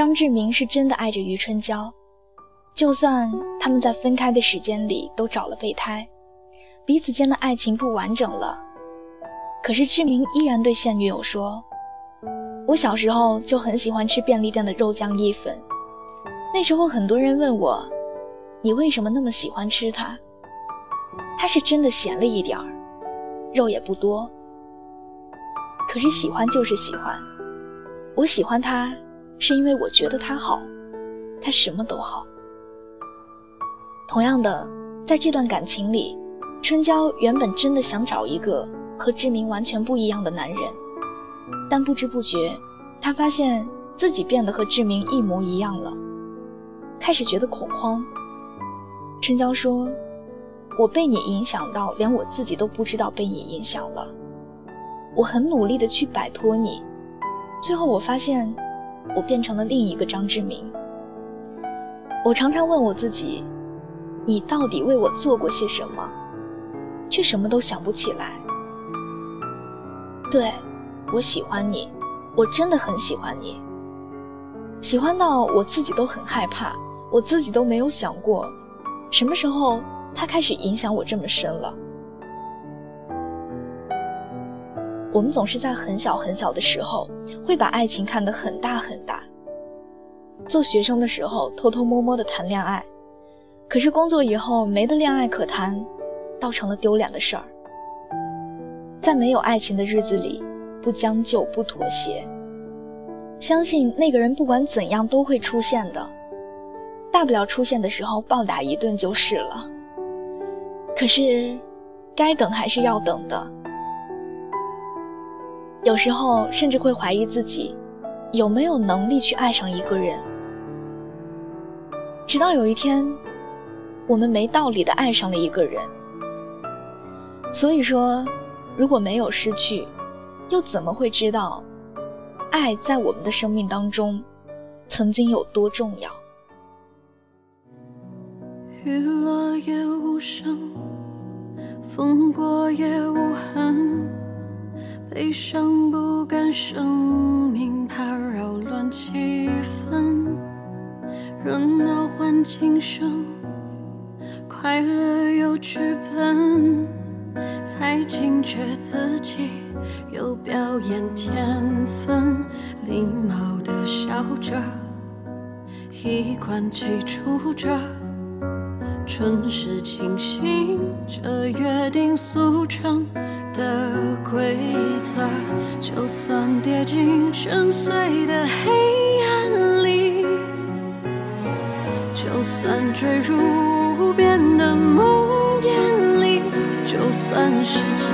张志明是真的爱着余春娇，就算他们在分开的时间里都找了备胎，彼此间的爱情不完整了，可是志明依然对现女友说：“我小时候就很喜欢吃便利店的肉酱意粉，那时候很多人问我，你为什么那么喜欢吃它？它是真的咸了一点儿，肉也不多。可是喜欢就是喜欢，我喜欢它。”是因为我觉得他好，他什么都好。同样的，在这段感情里，春娇原本真的想找一个和志明完全不一样的男人，但不知不觉，她发现自己变得和志明一模一样了，开始觉得恐慌。春娇说：“我被你影响到，连我自己都不知道被你影响了。我很努力的去摆脱你，最后我发现。”我变成了另一个张志明。我常常问我自己：你到底为我做过些什么？却什么都想不起来。对，我喜欢你，我真的很喜欢你，喜欢到我自己都很害怕，我自己都没有想过，什么时候他开始影响我这么深了。我们总是在很小很小的时候，会把爱情看得很大很大。做学生的时候，偷偷摸摸的谈恋爱，可是工作以后没得恋爱可谈，倒成了丢脸的事儿。在没有爱情的日子里，不将就不妥协，相信那个人不管怎样都会出现的，大不了出现的时候暴打一顿就是了。可是，该等还是要等的。有时候甚至会怀疑自己，有没有能力去爱上一个人。直到有一天，我们没道理的爱上了一个人。所以说，如果没有失去，又怎么会知道，爱在我们的生命当中，曾经有多重要？雨落也无声，风过也无痕。悲伤不甘生命，怕扰乱气氛。热闹换轻声，快乐有剧本。才惊觉自己有表演天分，礼貌的笑着，衣冠齐出着。春时清醒，这约定俗成的规则，就算跌进深邃的黑暗里，就算坠入无边的梦魇里，就算世界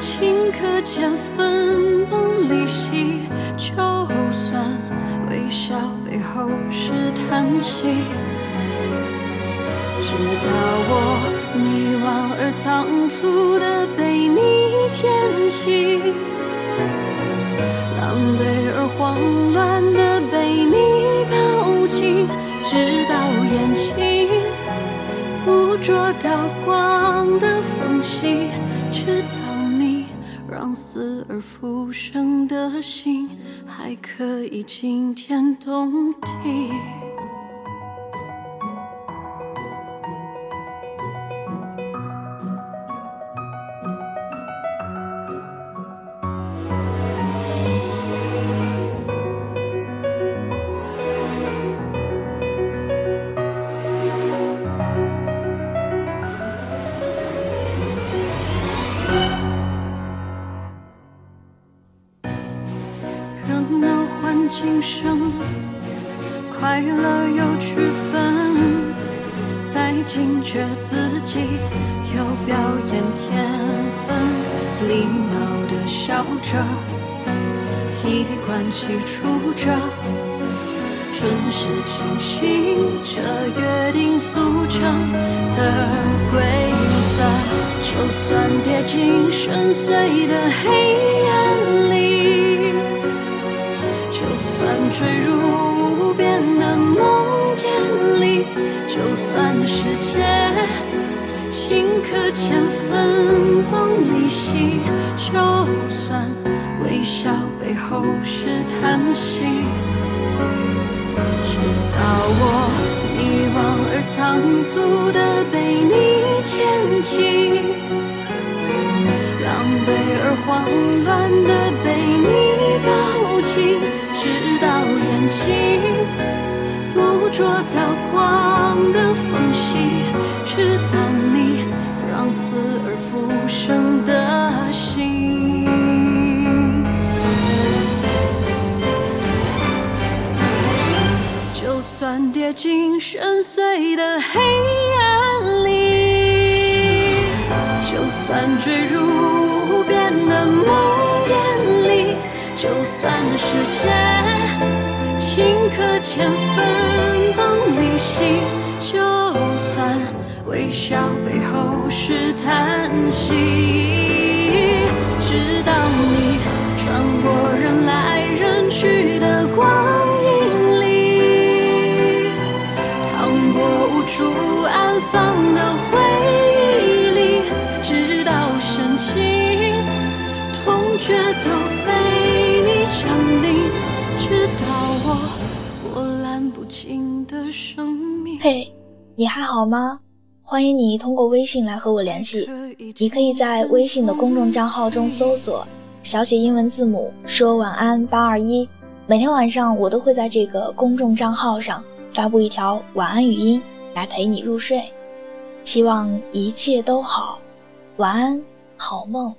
顷刻间分崩离析，就算微笑背后是叹息。直到我迷惘而仓促的被你捡起，狼狈而慌乱的被你抱紧，直到眼睛捕捉到光的缝隙，直到你让死而复生的心还可以惊天动地。今生快乐有剧本，才惊觉自己有表演天分，礼貌的笑着，衣冠齐出着，准时清醒，这约定俗成的规则，就算跌进深邃的黑坠入无边的梦魇里，就算世界顷刻间分崩离析，就算微笑背后是叹息，直到我迷惘而仓促的被你牵起，狼狈而慌乱的被你捉到光的缝隙，直到你让死而复生的心。就算跌进深邃的黑暗里，就算坠入无边的梦魇里，就算世界顷刻间分离析，就算微笑背后是叹息，直到你穿过人来人去的光影里，趟过无。处安放的回忆里，直到深情痛觉都被你降临，直到我。嘿，你还好吗？欢迎你通过微信来和我联系。你可以在微信的公众账号中搜索小写英文字母说晚安八二一，每天晚上我都会在这个公众账号上发布一条晚安语音。来陪你入睡，希望一切都好，晚安，好梦。